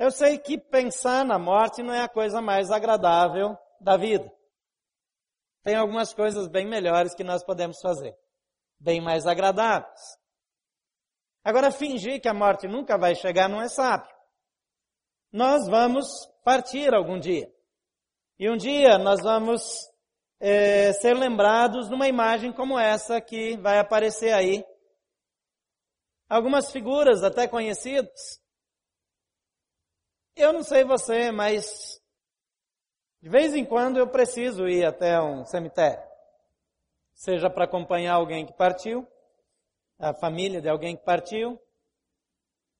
Eu sei que pensar na morte não é a coisa mais agradável da vida. Tem algumas coisas bem melhores que nós podemos fazer, bem mais agradáveis. Agora, fingir que a morte nunca vai chegar não é sábio. Nós vamos partir algum dia. E um dia nós vamos é, ser lembrados numa imagem como essa que vai aparecer aí. Algumas figuras até conhecidas. Eu não sei você, mas de vez em quando eu preciso ir até um cemitério. Seja para acompanhar alguém que partiu, a família de alguém que partiu.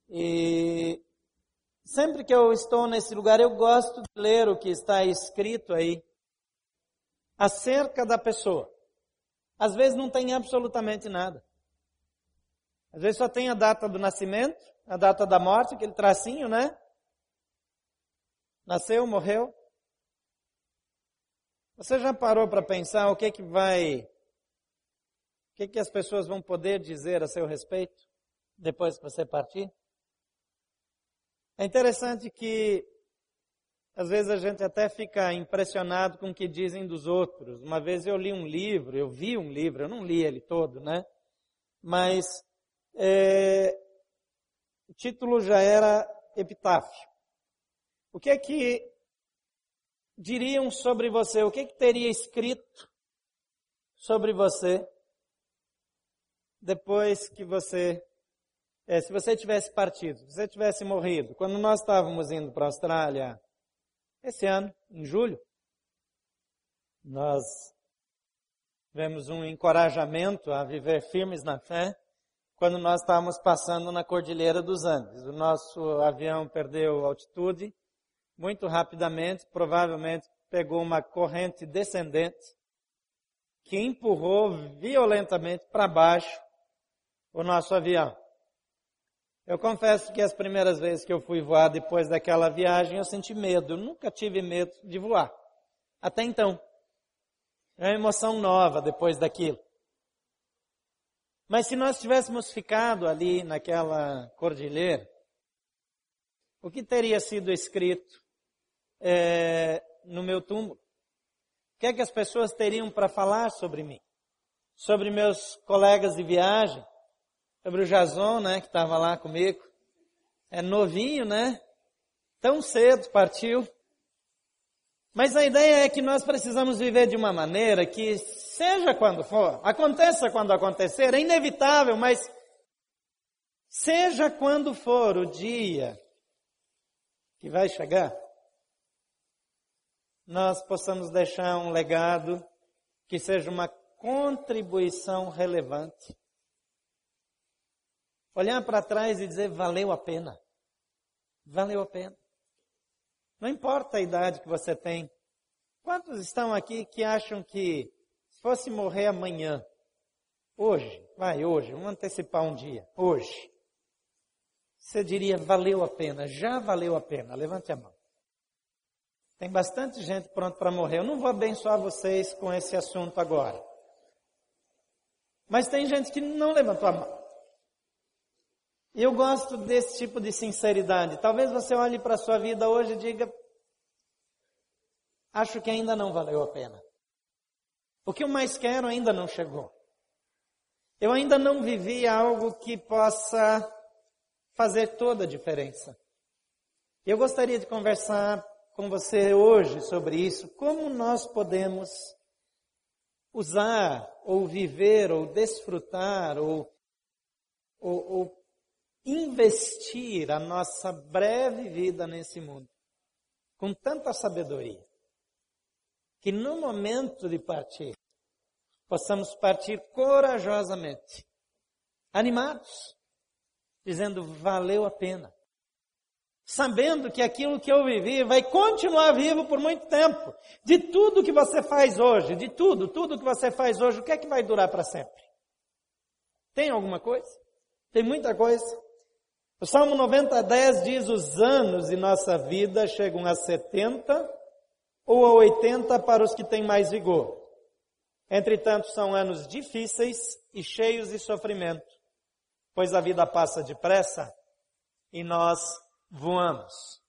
E sempre que eu estou nesse lugar, eu gosto de ler o que está escrito aí acerca da pessoa. Às vezes não tem absolutamente nada. Às vezes só tem a data do nascimento, a data da morte, aquele tracinho, né? Nasceu, morreu. Você já parou para pensar o que que vai, o que que as pessoas vão poder dizer a seu respeito depois que você partir? É interessante que às vezes a gente até fica impressionado com o que dizem dos outros. Uma vez eu li um livro, eu vi um livro, eu não li ele todo, né? Mas é, o título já era Epitáfio. O que é que diriam sobre você? O que, que teria escrito sobre você depois que você, é, se você tivesse partido, se você tivesse morrido? Quando nós estávamos indo para a Austrália, esse ano, em julho, nós tivemos um encorajamento a viver firmes na fé quando nós estávamos passando na Cordilheira dos Andes. O nosso avião perdeu altitude muito rapidamente, provavelmente pegou uma corrente descendente que empurrou violentamente para baixo o nosso avião. Eu confesso que as primeiras vezes que eu fui voar depois daquela viagem eu senti medo. Eu nunca tive medo de voar. Até então. É uma emoção nova depois daquilo. Mas se nós tivéssemos ficado ali naquela cordilheira, o que teria sido escrito é, no meu túmulo? O que é que as pessoas teriam para falar sobre mim? Sobre meus colegas de viagem? Sobre o Jason, né, que estava lá comigo? É novinho, né? Tão cedo partiu. Mas a ideia é que nós precisamos viver de uma maneira que, seja quando for, aconteça quando acontecer, é inevitável, mas seja quando for o dia que vai chegar, nós possamos deixar um legado que seja uma contribuição relevante. Olhar para trás e dizer, valeu a pena. Valeu a pena. Não importa a idade que você tem. Quantos estão aqui que acham que se fosse morrer amanhã, hoje, vai hoje, vamos antecipar um dia, hoje, você diria, valeu a pena, já valeu a pena. Levante a mão. Tem bastante gente pronta para morrer. Eu não vou abençoar vocês com esse assunto agora. Mas tem gente que não levantou a mão. E eu gosto desse tipo de sinceridade. Talvez você olhe para a sua vida hoje e diga: Acho que ainda não valeu a pena. O que eu mais quero ainda não chegou. Eu ainda não vivi algo que possa fazer toda a diferença. Eu gostaria de conversar com você hoje sobre isso, como nós podemos usar, ou viver, ou desfrutar, ou, ou, ou investir a nossa breve vida nesse mundo com tanta sabedoria, que no momento de partir, possamos partir corajosamente, animados, dizendo valeu a pena sabendo que aquilo que eu vivi vai continuar vivo por muito tempo. De tudo que você faz hoje, de tudo, tudo que você faz hoje, o que é que vai durar para sempre? Tem alguma coisa? Tem muita coisa. O Salmo 90, 10 diz: os anos de nossa vida chegam a 70 ou a 80 para os que têm mais vigor. Entretanto, são anos difíceis e cheios de sofrimento, pois a vida passa depressa e nós voamos.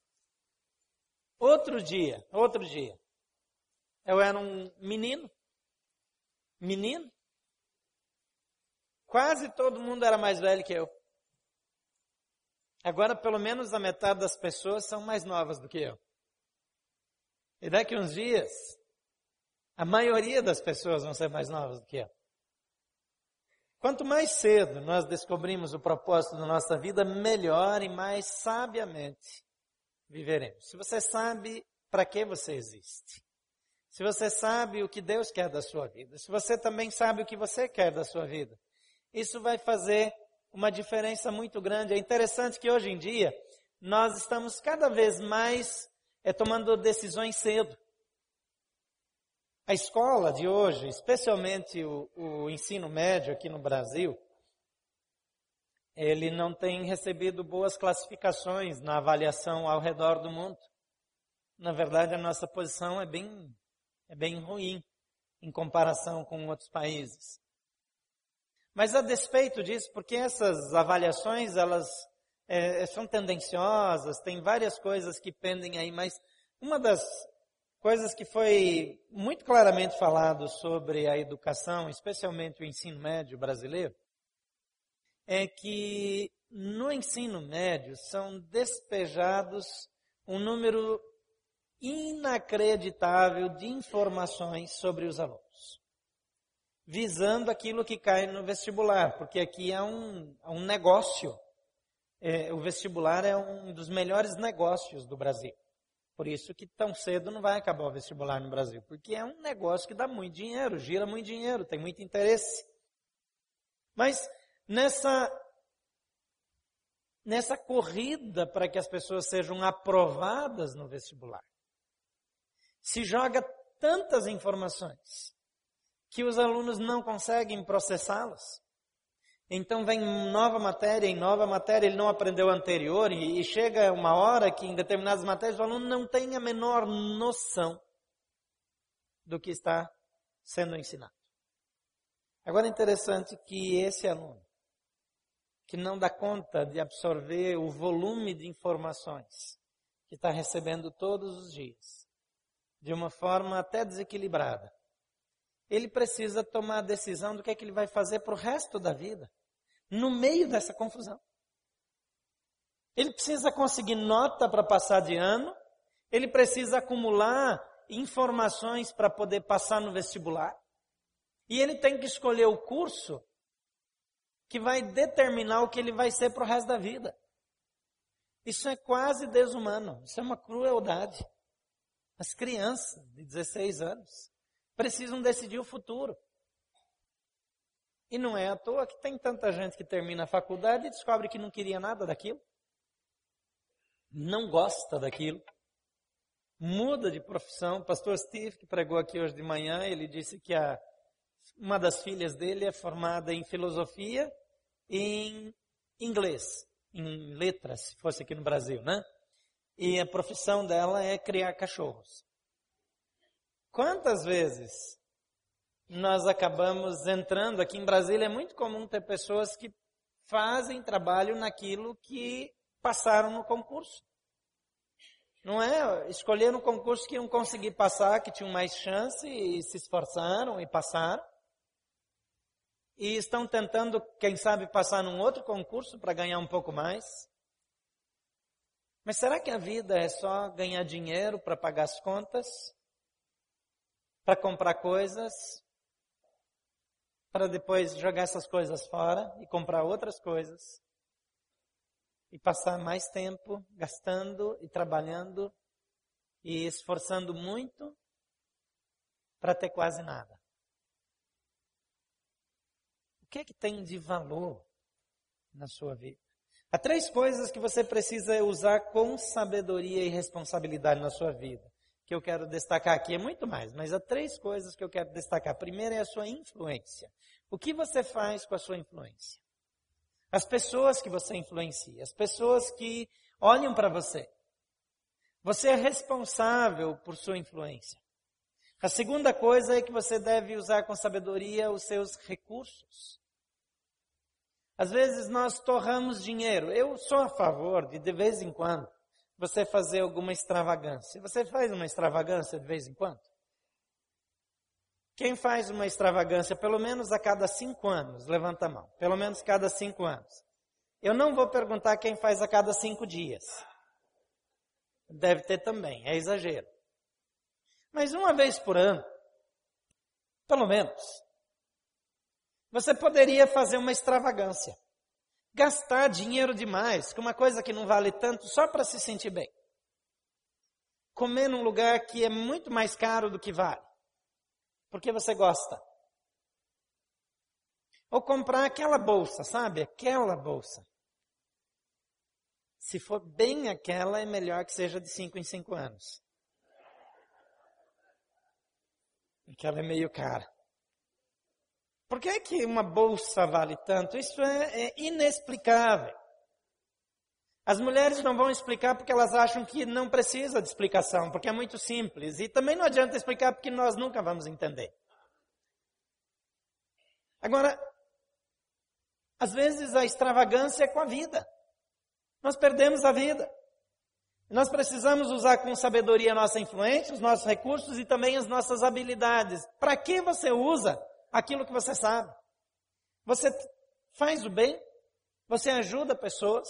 Outro dia, outro dia, eu era um menino, menino, quase todo mundo era mais velho que eu. Agora, pelo menos a metade das pessoas são mais novas do que eu. E daqui uns dias, a maioria das pessoas vão ser mais novas do que eu. Quanto mais cedo nós descobrimos o propósito da nossa vida, melhor e mais sabiamente viveremos. Se você sabe para que você existe, se você sabe o que Deus quer da sua vida, se você também sabe o que você quer da sua vida, isso vai fazer uma diferença muito grande. É interessante que hoje em dia nós estamos cada vez mais é, tomando decisões cedo. A escola de hoje, especialmente o, o ensino médio aqui no Brasil, ele não tem recebido boas classificações na avaliação ao redor do mundo. Na verdade, a nossa posição é bem, é bem ruim em comparação com outros países. Mas a despeito disso, porque essas avaliações, elas é, são tendenciosas, tem várias coisas que pendem aí, mas uma das coisas que foi muito claramente falado sobre a educação, especialmente o ensino médio brasileiro, é que no ensino médio são despejados um número inacreditável de informações sobre os alunos visando aquilo que cai no vestibular, porque aqui é um, é um negócio. É, o vestibular é um dos melhores negócios do Brasil. Por isso que tão cedo não vai acabar o vestibular no Brasil, porque é um negócio que dá muito dinheiro, gira muito dinheiro, tem muito interesse. Mas nessa nessa corrida para que as pessoas sejam aprovadas no vestibular, se joga tantas informações que os alunos não conseguem processá-las. Então vem nova matéria, em nova matéria ele não aprendeu anterior e chega uma hora que em determinadas matérias o aluno não tem a menor noção do que está sendo ensinado. Agora é interessante que esse aluno, que não dá conta de absorver o volume de informações que está recebendo todos os dias, de uma forma até desequilibrada, ele precisa tomar a decisão do que é que ele vai fazer para o resto da vida, no meio dessa confusão. Ele precisa conseguir nota para passar de ano, ele precisa acumular informações para poder passar no vestibular, e ele tem que escolher o curso que vai determinar o que ele vai ser para o resto da vida. Isso é quase desumano, isso é uma crueldade. As crianças de 16 anos precisam decidir o futuro. E não é à toa que tem tanta gente que termina a faculdade e descobre que não queria nada daquilo. Não gosta daquilo. Muda de profissão. O pastor Steve, que pregou aqui hoje de manhã, ele disse que a, uma das filhas dele é formada em filosofia e em inglês, em letras, se fosse aqui no Brasil, né? E a profissão dela é criar cachorros. Quantas vezes nós acabamos entrando aqui em Brasília? É muito comum ter pessoas que fazem trabalho naquilo que passaram no concurso. Não é? Escolheram um concurso que iam conseguir passar, que tinham mais chance e se esforçaram e passaram. E estão tentando, quem sabe, passar num outro concurso para ganhar um pouco mais. Mas será que a vida é só ganhar dinheiro para pagar as contas? para comprar coisas, para depois jogar essas coisas fora e comprar outras coisas, e passar mais tempo gastando e trabalhando e esforçando muito para ter quase nada. O que é que tem de valor na sua vida? Há três coisas que você precisa usar com sabedoria e responsabilidade na sua vida que eu quero destacar aqui é muito mais, mas há três coisas que eu quero destacar. A primeira é a sua influência. O que você faz com a sua influência? As pessoas que você influencia, as pessoas que olham para você. Você é responsável por sua influência. A segunda coisa é que você deve usar com sabedoria os seus recursos. Às vezes nós torramos dinheiro. Eu sou a favor de, de vez em quando, você fazer alguma extravagância. Você faz uma extravagância de vez em quando? Quem faz uma extravagância pelo menos a cada cinco anos? Levanta a mão. Pelo menos cada cinco anos. Eu não vou perguntar quem faz a cada cinco dias. Deve ter também, é exagero. Mas uma vez por ano, pelo menos, você poderia fazer uma extravagância. Gastar dinheiro demais com uma coisa que não vale tanto só para se sentir bem. Comer num lugar que é muito mais caro do que vale. Porque você gosta. Ou comprar aquela bolsa, sabe? Aquela bolsa. Se for bem aquela, é melhor que seja de 5 em 5 anos. Porque ela é meio cara. Por que, é que uma bolsa vale tanto? Isso é, é inexplicável. As mulheres não vão explicar porque elas acham que não precisa de explicação, porque é muito simples. E também não adianta explicar porque nós nunca vamos entender. Agora, às vezes a extravagância é com a vida. Nós perdemos a vida. Nós precisamos usar com sabedoria a nossa influência, os nossos recursos e também as nossas habilidades. Para que você usa aquilo que você sabe? Você faz o bem? Você ajuda pessoas?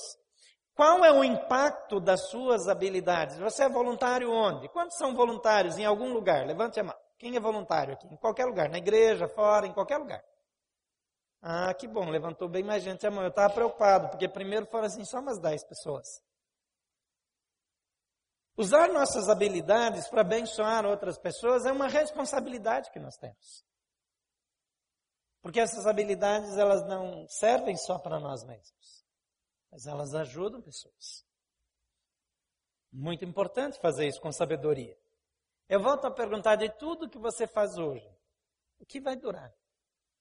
Qual é o impacto das suas habilidades? Você é voluntário onde? Quantos são voluntários em algum lugar? Levante a mão. Quem é voluntário aqui? Em qualquer lugar, na igreja, fora, em qualquer lugar. Ah, que bom, levantou bem mais gente a mão. Eu estava preocupado, porque primeiro foram assim só umas 10 pessoas. Usar nossas habilidades para abençoar outras pessoas é uma responsabilidade que nós temos. Porque essas habilidades, elas não servem só para nós mesmos, mas elas ajudam pessoas. Muito importante fazer isso com sabedoria. Eu volto a perguntar de tudo que você faz hoje, o que vai durar?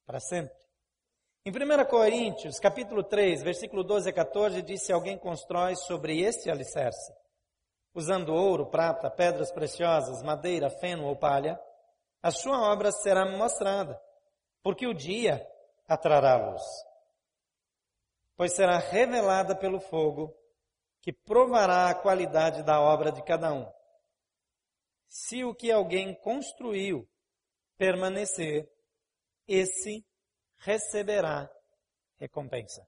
Para sempre? Em 1 Coríntios, capítulo 3, versículo 12 a 14, diz se alguém constrói sobre este alicerce, usando ouro, prata, pedras preciosas, madeira, feno ou palha, a sua obra será mostrada, porque o dia a trará luz. Pois será revelada pelo fogo, que provará a qualidade da obra de cada um. Se o que alguém construiu permanecer, esse receberá recompensa.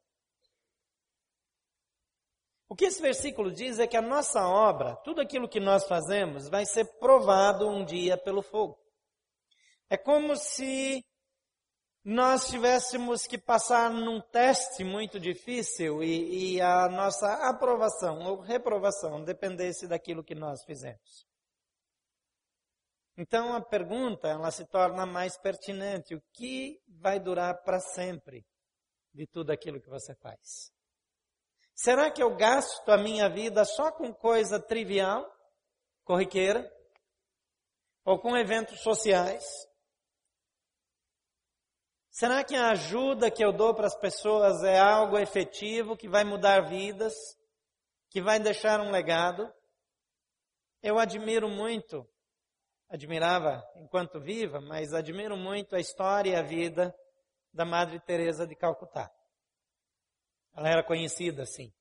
O que esse versículo diz é que a nossa obra, tudo aquilo que nós fazemos, vai ser provado um dia pelo fogo. É como se nós tivéssemos que passar num teste muito difícil e, e a nossa aprovação ou reprovação dependesse daquilo que nós fizemos. Então a pergunta ela se torna mais pertinente: o que vai durar para sempre de tudo aquilo que você faz? Será que eu gasto a minha vida só com coisa trivial, corriqueira, ou com eventos sociais? Será que a ajuda que eu dou para as pessoas é algo efetivo que vai mudar vidas, que vai deixar um legado? Eu admiro muito admirava enquanto viva, mas admiro muito a história e a vida da Madre Teresa de Calcutá. Ela era conhecida assim.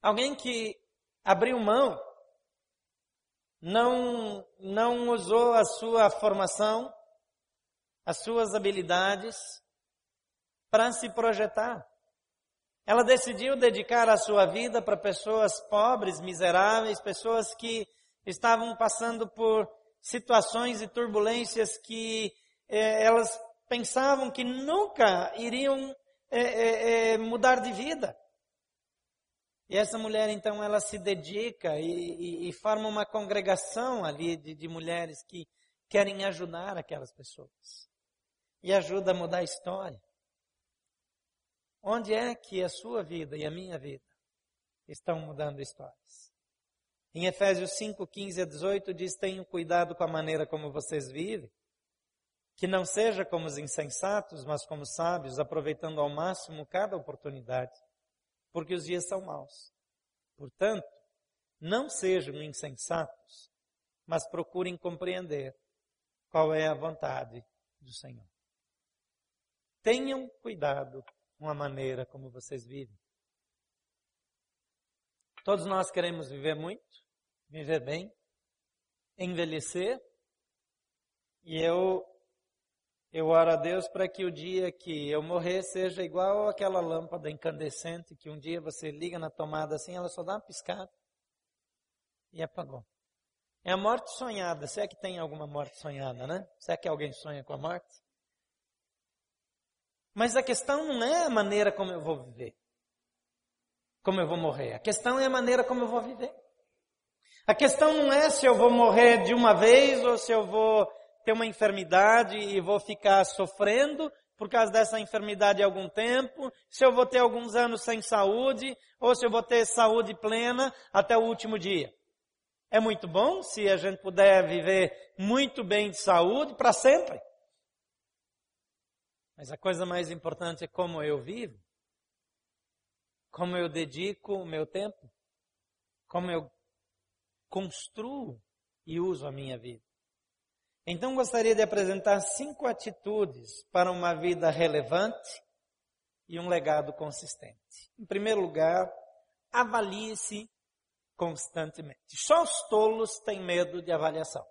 Alguém que abriu mão, não não usou a sua formação, as suas habilidades para se projetar. Ela decidiu dedicar a sua vida para pessoas pobres, miseráveis, pessoas que estavam passando por situações e turbulências que é, elas pensavam que nunca iriam é, é, mudar de vida. E essa mulher, então, ela se dedica e, e, e forma uma congregação ali de, de mulheres que querem ajudar aquelas pessoas. E ajuda a mudar a história. Onde é que a sua vida e a minha vida estão mudando histórias? Em Efésios 5, 15 a 18 diz: Tenham cuidado com a maneira como vocês vivem, que não seja como os insensatos, mas como sábios, aproveitando ao máximo cada oportunidade, porque os dias são maus. Portanto, não sejam insensatos, mas procurem compreender qual é a vontade do Senhor. Tenham cuidado com a maneira como vocês vivem. Todos nós queremos viver muito, viver bem, envelhecer. E eu eu oro a Deus para que o dia que eu morrer seja igual aquela lâmpada incandescente que um dia você liga na tomada assim, ela só dá uma piscada e apagou. É a morte sonhada. Se é que tem alguma morte sonhada, né? Se é que alguém sonha com a morte? Mas a questão não é a maneira como eu vou viver, como eu vou morrer. A questão é a maneira como eu vou viver. A questão não é se eu vou morrer de uma vez ou se eu vou ter uma enfermidade e vou ficar sofrendo por causa dessa enfermidade algum tempo, se eu vou ter alguns anos sem saúde ou se eu vou ter saúde plena até o último dia. É muito bom se a gente puder viver muito bem de saúde para sempre. Mas a coisa mais importante é como eu vivo, como eu dedico o meu tempo, como eu construo e uso a minha vida. Então gostaria de apresentar cinco atitudes para uma vida relevante e um legado consistente. Em primeiro lugar, avalie-se constantemente. Só os tolos têm medo de avaliação.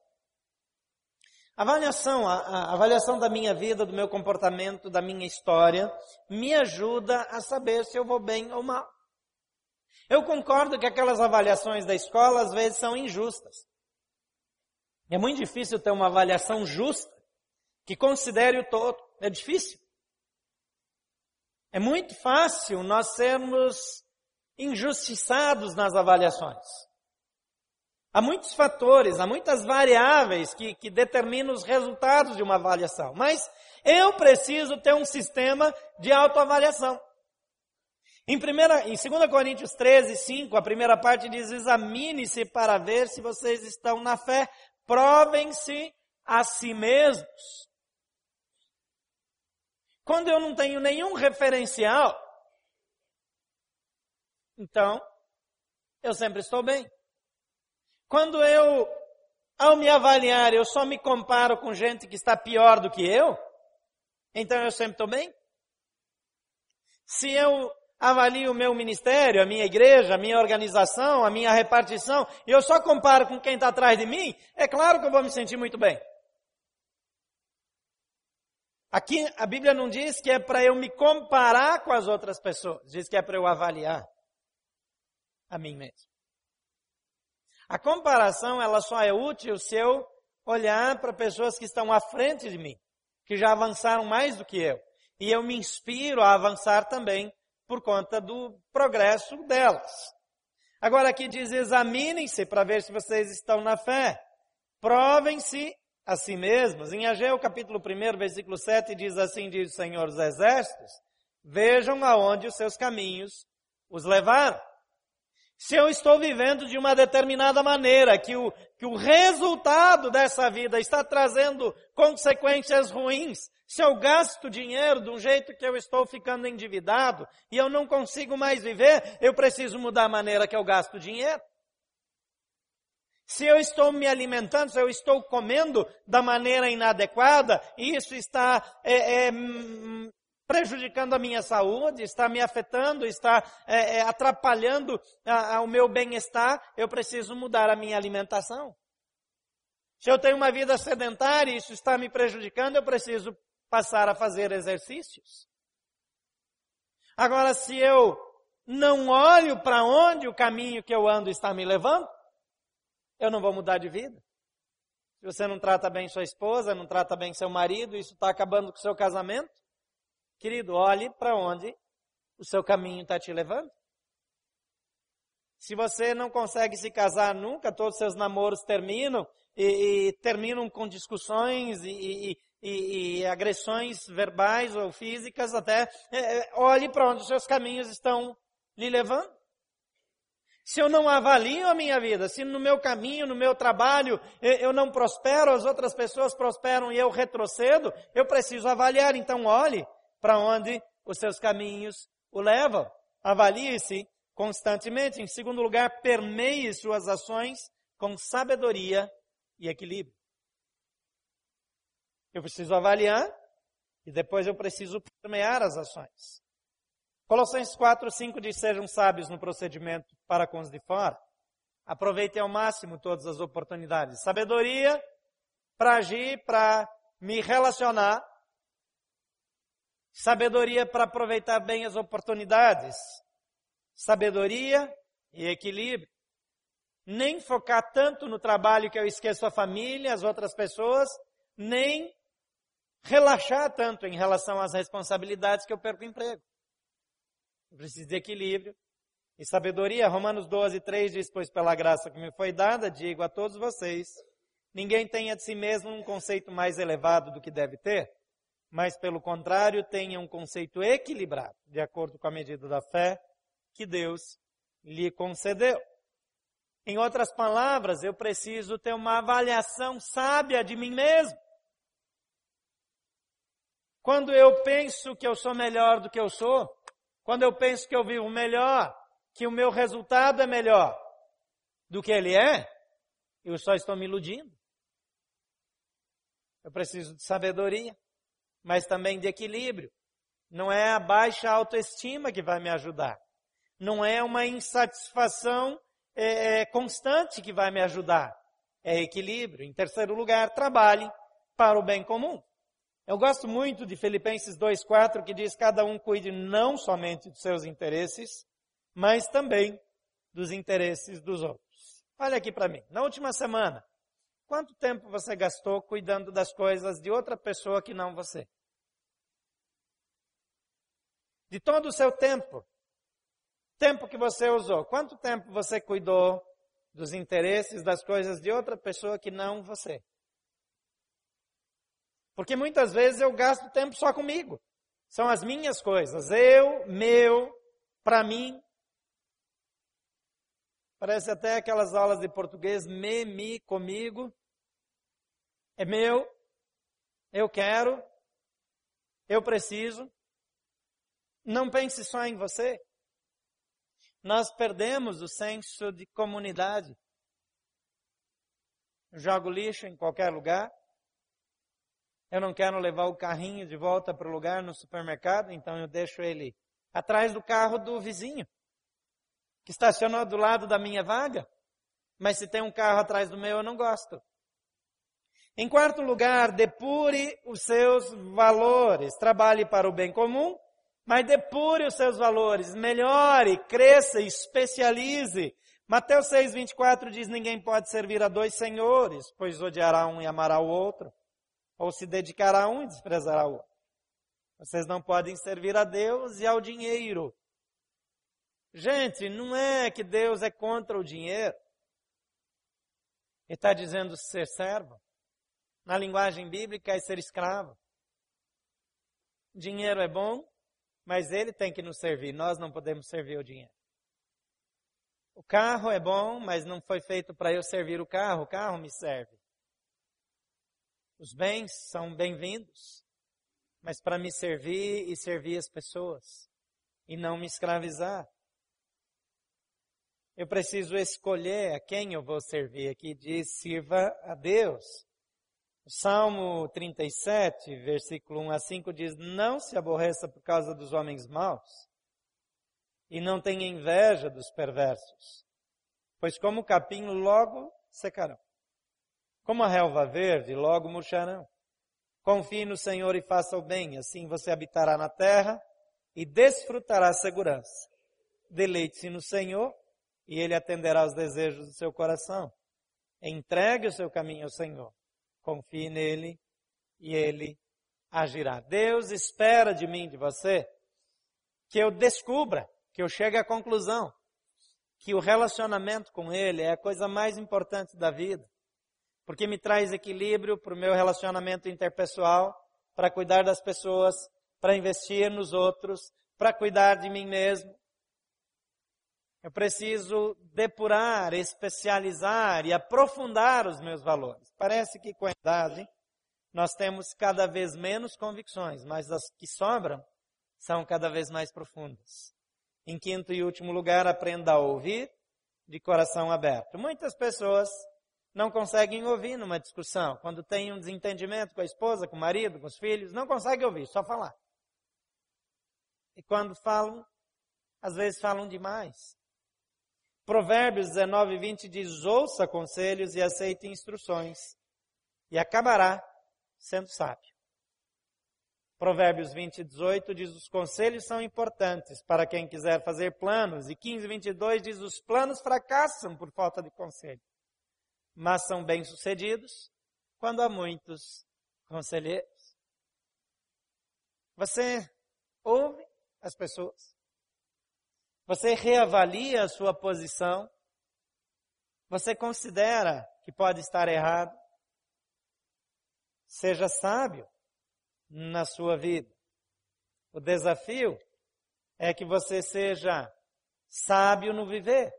Avaliação, a, a, avaliação da minha vida, do meu comportamento, da minha história, me ajuda a saber se eu vou bem ou mal. Eu concordo que aquelas avaliações da escola às vezes são injustas. É muito difícil ter uma avaliação justa que considere o todo. É difícil. É muito fácil nós sermos injustiçados nas avaliações. Há muitos fatores, há muitas variáveis que, que determinam os resultados de uma avaliação. Mas eu preciso ter um sistema de autoavaliação. Em, primeira, em 2 Coríntios 13, 5, a primeira parte diz: examine-se para ver se vocês estão na fé, provem-se a si mesmos. Quando eu não tenho nenhum referencial, então, eu sempre estou bem. Quando eu, ao me avaliar, eu só me comparo com gente que está pior do que eu, então eu sempre estou bem. Se eu avalio o meu ministério, a minha igreja, a minha organização, a minha repartição, e eu só comparo com quem está atrás de mim, é claro que eu vou me sentir muito bem. Aqui a Bíblia não diz que é para eu me comparar com as outras pessoas, diz que é para eu avaliar a mim mesmo. A comparação ela só é útil se eu olhar para pessoas que estão à frente de mim, que já avançaram mais do que eu. E eu me inspiro a avançar também por conta do progresso delas. Agora aqui diz: examinem-se para ver se vocês estão na fé. Provem-se a si mesmos. Em Ageu capítulo 1, versículo 7 diz assim: diz o Senhor dos Exércitos: Vejam aonde os seus caminhos os levaram. Se eu estou vivendo de uma determinada maneira, que o, que o resultado dessa vida está trazendo consequências ruins, se eu gasto dinheiro de um jeito que eu estou ficando endividado e eu não consigo mais viver, eu preciso mudar a maneira que eu gasto dinheiro. Se eu estou me alimentando, se eu estou comendo da maneira inadequada, isso está é, é, prejudicando a minha saúde, está me afetando, está é, é, atrapalhando a, a, o meu bem-estar, eu preciso mudar a minha alimentação. Se eu tenho uma vida sedentária e isso está me prejudicando, eu preciso passar a fazer exercícios. Agora, se eu não olho para onde o caminho que eu ando está me levando, eu não vou mudar de vida. Se você não trata bem sua esposa, não trata bem seu marido, isso está acabando com o seu casamento. Querido, olhe para onde o seu caminho está te levando. Se você não consegue se casar nunca, todos os seus namoros terminam e, e terminam com discussões e, e, e, agressões verbais ou físicas até, é, é olhe para onde os seus caminhos estão lhe levando. Se eu não avalio a minha vida, se no meu caminho, no meu trabalho, eu não prospero, as outras pessoas prosperam e eu retrocedo, eu preciso avaliar. Então, olhe para onde os seus caminhos o levam. Avalie-se constantemente. Em segundo lugar, permeie suas ações com sabedoria e equilíbrio. Eu preciso avaliar e depois eu preciso permear as ações. Colossenses 4, 5 diz: Sejam sábios no procedimento para com os de fora. Aproveitem ao máximo todas as oportunidades. Sabedoria para agir, para me relacionar. Sabedoria para aproveitar bem as oportunidades. Sabedoria e equilíbrio. Nem focar tanto no trabalho que eu esqueço a família, as outras pessoas, nem relaxar tanto em relação às responsabilidades que eu perco o emprego. Eu preciso de equilíbrio e sabedoria. Romanos 12, 3 diz, pois pela graça que me foi dada, digo a todos vocês, ninguém tenha de si mesmo um conceito mais elevado do que deve ter, mas pelo contrário tenha um conceito equilibrado, de acordo com a medida da fé que Deus lhe concedeu. Em outras palavras, eu preciso ter uma avaliação sábia de mim mesmo. Quando eu penso que eu sou melhor do que eu sou, quando eu penso que eu vivo melhor, que o meu resultado é melhor do que ele é, eu só estou me iludindo. Eu preciso de sabedoria, mas também de equilíbrio. Não é a baixa autoestima que vai me ajudar. Não é uma insatisfação é, é, constante que vai me ajudar. É equilíbrio. Em terceiro lugar, trabalhe para o bem comum. Eu gosto muito de Filipenses 2,4, que diz: cada um cuide não somente dos seus interesses, mas também dos interesses dos outros. Olha aqui para mim. Na última semana, quanto tempo você gastou cuidando das coisas de outra pessoa que não você? De todo o seu tempo, tempo que você usou, quanto tempo você cuidou dos interesses das coisas de outra pessoa que não você? Porque muitas vezes eu gasto tempo só comigo. São as minhas coisas. Eu, meu, para mim. Parece até aquelas aulas de português, me, mi, comigo. É meu, eu quero, eu preciso. Não pense só em você. Nós perdemos o senso de comunidade. Jogo lixo em qualquer lugar. Eu não quero levar o carrinho de volta para o lugar no supermercado, então eu deixo ele atrás do carro do vizinho, que estacionou do lado da minha vaga. Mas se tem um carro atrás do meu, eu não gosto. Em quarto lugar, depure os seus valores. Trabalhe para o bem comum, mas depure os seus valores. Melhore, cresça, especialize. Mateus 6,24 diz: Ninguém pode servir a dois senhores, pois odiará um e amará o outro ou se dedicará a um e desprezará o outro. Vocês não podem servir a Deus e ao dinheiro. Gente, não é que Deus é contra o dinheiro. Ele está dizendo ser servo. Na linguagem bíblica é ser escravo. Dinheiro é bom, mas ele tem que nos servir. Nós não podemos servir o dinheiro. O carro é bom, mas não foi feito para eu servir o carro. O carro me serve. Os bens são bem-vindos, mas para me servir e servir as pessoas e não me escravizar. Eu preciso escolher a quem eu vou servir. Aqui diz: sirva a Deus. Salmo 37, versículo 1 a 5 diz: Não se aborreça por causa dos homens maus, e não tenha inveja dos perversos, pois como o capim logo secarão. Como a relva verde, logo murcharão. Confie no Senhor e faça o bem, assim você habitará na terra e desfrutará a segurança. Deleite-se no Senhor e Ele atenderá aos desejos do seu coração. Entregue o seu caminho ao Senhor. Confie nele e Ele agirá. Deus espera de mim, de você, que eu descubra, que eu chegue à conclusão que o relacionamento com Ele é a coisa mais importante da vida porque me traz equilíbrio para o meu relacionamento interpessoal, para cuidar das pessoas, para investir nos outros, para cuidar de mim mesmo. Eu preciso depurar, especializar e aprofundar os meus valores. Parece que com a idade nós temos cada vez menos convicções, mas as que sobram são cada vez mais profundas. Em quinto e último lugar, aprenda a ouvir de coração aberto. Muitas pessoas não conseguem ouvir numa discussão. Quando tem um desentendimento com a esposa, com o marido, com os filhos, não conseguem ouvir, só falar. E quando falam, às vezes falam demais. Provérbios 19, 20 diz: ouça conselhos e aceite instruções, e acabará sendo sábio. Provérbios 20, 18 diz: os conselhos são importantes para quem quiser fazer planos. E 15, 22 diz: os planos fracassam por falta de conselho, mas são bem-sucedidos quando há muitos conselheiros. Você ouve as pessoas. Você reavalia a sua posição. Você considera que pode estar errado. Seja sábio na sua vida. O desafio é que você seja sábio no viver.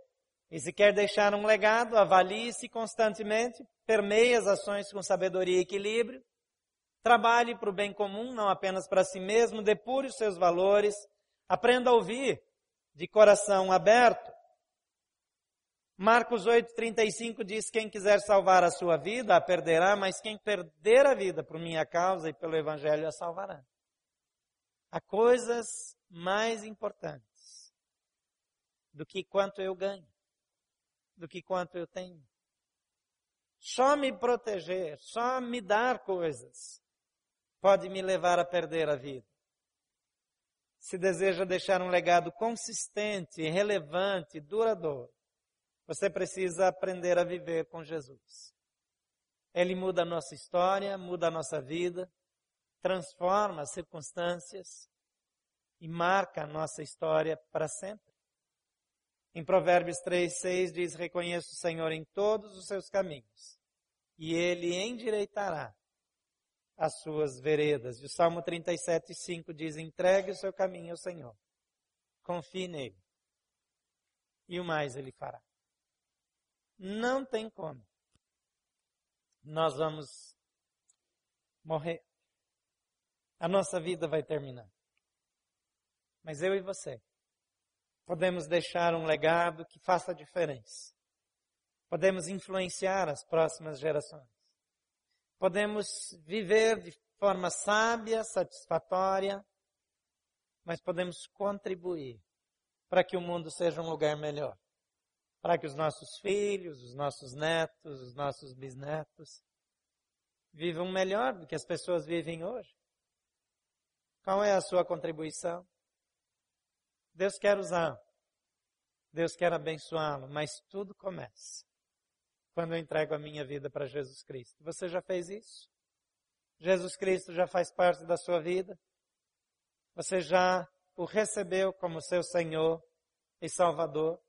E se quer deixar um legado, avalie-se constantemente, permeie as ações com sabedoria e equilíbrio, trabalhe para o bem comum, não apenas para si mesmo, depure os seus valores, aprenda a ouvir de coração aberto. Marcos 8,35 diz: Quem quiser salvar a sua vida, a perderá, mas quem perder a vida por minha causa e pelo Evangelho, a salvará. Há coisas mais importantes do que quanto eu ganho, do que quanto eu tenho. Só me proteger, só me dar coisas, pode me levar a perder a vida. Se deseja deixar um legado consistente, relevante, duradouro, você precisa aprender a viver com Jesus. Ele muda a nossa história, muda a nossa vida, transforma as circunstâncias e marca a nossa história para sempre. Em Provérbios 3, 6 diz: Reconheça o Senhor em todos os seus caminhos, e ele endireitará as suas veredas. E o Salmo 37, 5 diz: Entregue o seu caminho ao Senhor, confie nele, e o mais ele fará. Não tem como. Nós vamos morrer. A nossa vida vai terminar. Mas eu e você podemos deixar um legado que faça diferença. Podemos influenciar as próximas gerações. Podemos viver de forma sábia, satisfatória, mas podemos contribuir para que o mundo seja um lugar melhor para que os nossos filhos, os nossos netos, os nossos bisnetos vivam melhor do que as pessoas vivem hoje. Qual é a sua contribuição? Deus quer usar, Deus quer abençoá-lo, mas tudo começa quando eu entrego a minha vida para Jesus Cristo. Você já fez isso? Jesus Cristo já faz parte da sua vida? Você já o recebeu como seu Senhor e Salvador?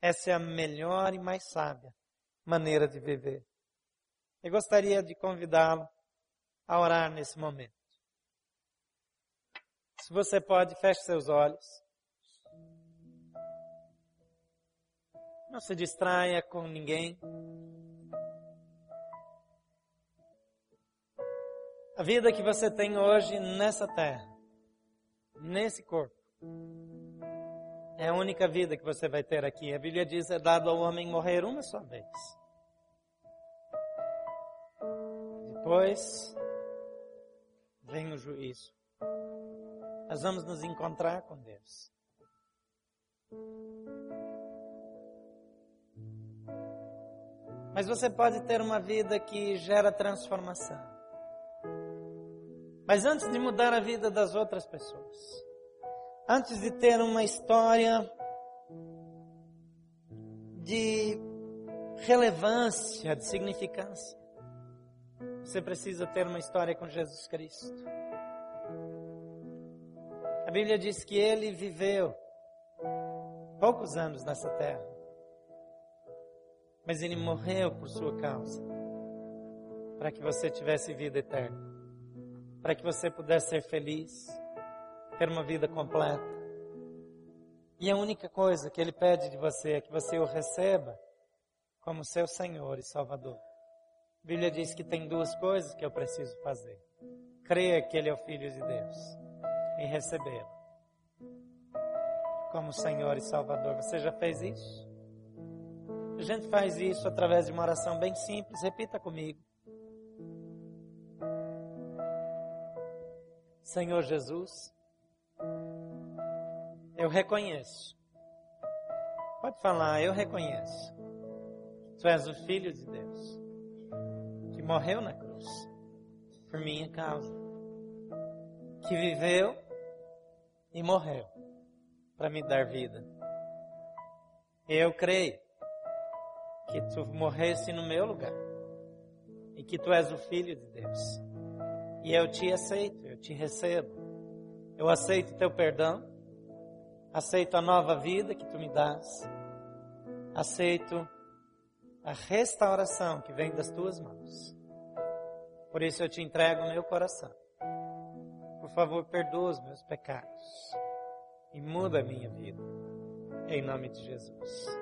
Essa é a melhor e mais sábia maneira de viver. Eu gostaria de convidá-lo a orar nesse momento. Se você pode, feche seus olhos. Não se distraia com ninguém. A vida que você tem hoje nessa terra, nesse corpo, é a única vida que você vai ter aqui. A Bíblia diz: é dado ao homem morrer uma só vez. Depois vem o juízo. Nós vamos nos encontrar com Deus. Mas você pode ter uma vida que gera transformação. Mas antes de mudar a vida das outras pessoas, antes de ter uma história de relevância, de significância, você precisa ter uma história com Jesus Cristo. A Bíblia diz que ele viveu poucos anos nessa terra, mas ele morreu por sua causa, para que você tivesse vida eterna, para que você pudesse ser feliz ter uma vida completa. E a única coisa que Ele pede de você é que você o receba como seu Senhor e Salvador. A Bíblia diz que tem duas coisas que eu preciso fazer: crer que Ele é o Filho de Deus e recebê-lo como Senhor e Salvador. Você já fez isso? A gente faz isso através de uma oração bem simples. Repita comigo. Senhor Jesus, Eu reconheço. Pode falar, eu reconheço. Tu és o Filho de Deus, que morreu na cruz por minha causa, que viveu e morreu para me dar vida. Eu creio que tu morresse no meu lugar e que tu és o Filho de Deus. E eu te aceito, eu te recebo. Eu aceito teu perdão, aceito a nova vida que tu me dás, aceito a restauração que vem das tuas mãos. Por isso eu te entrego o meu coração. Por favor, perdoa os meus pecados e muda a minha vida. Em nome de Jesus.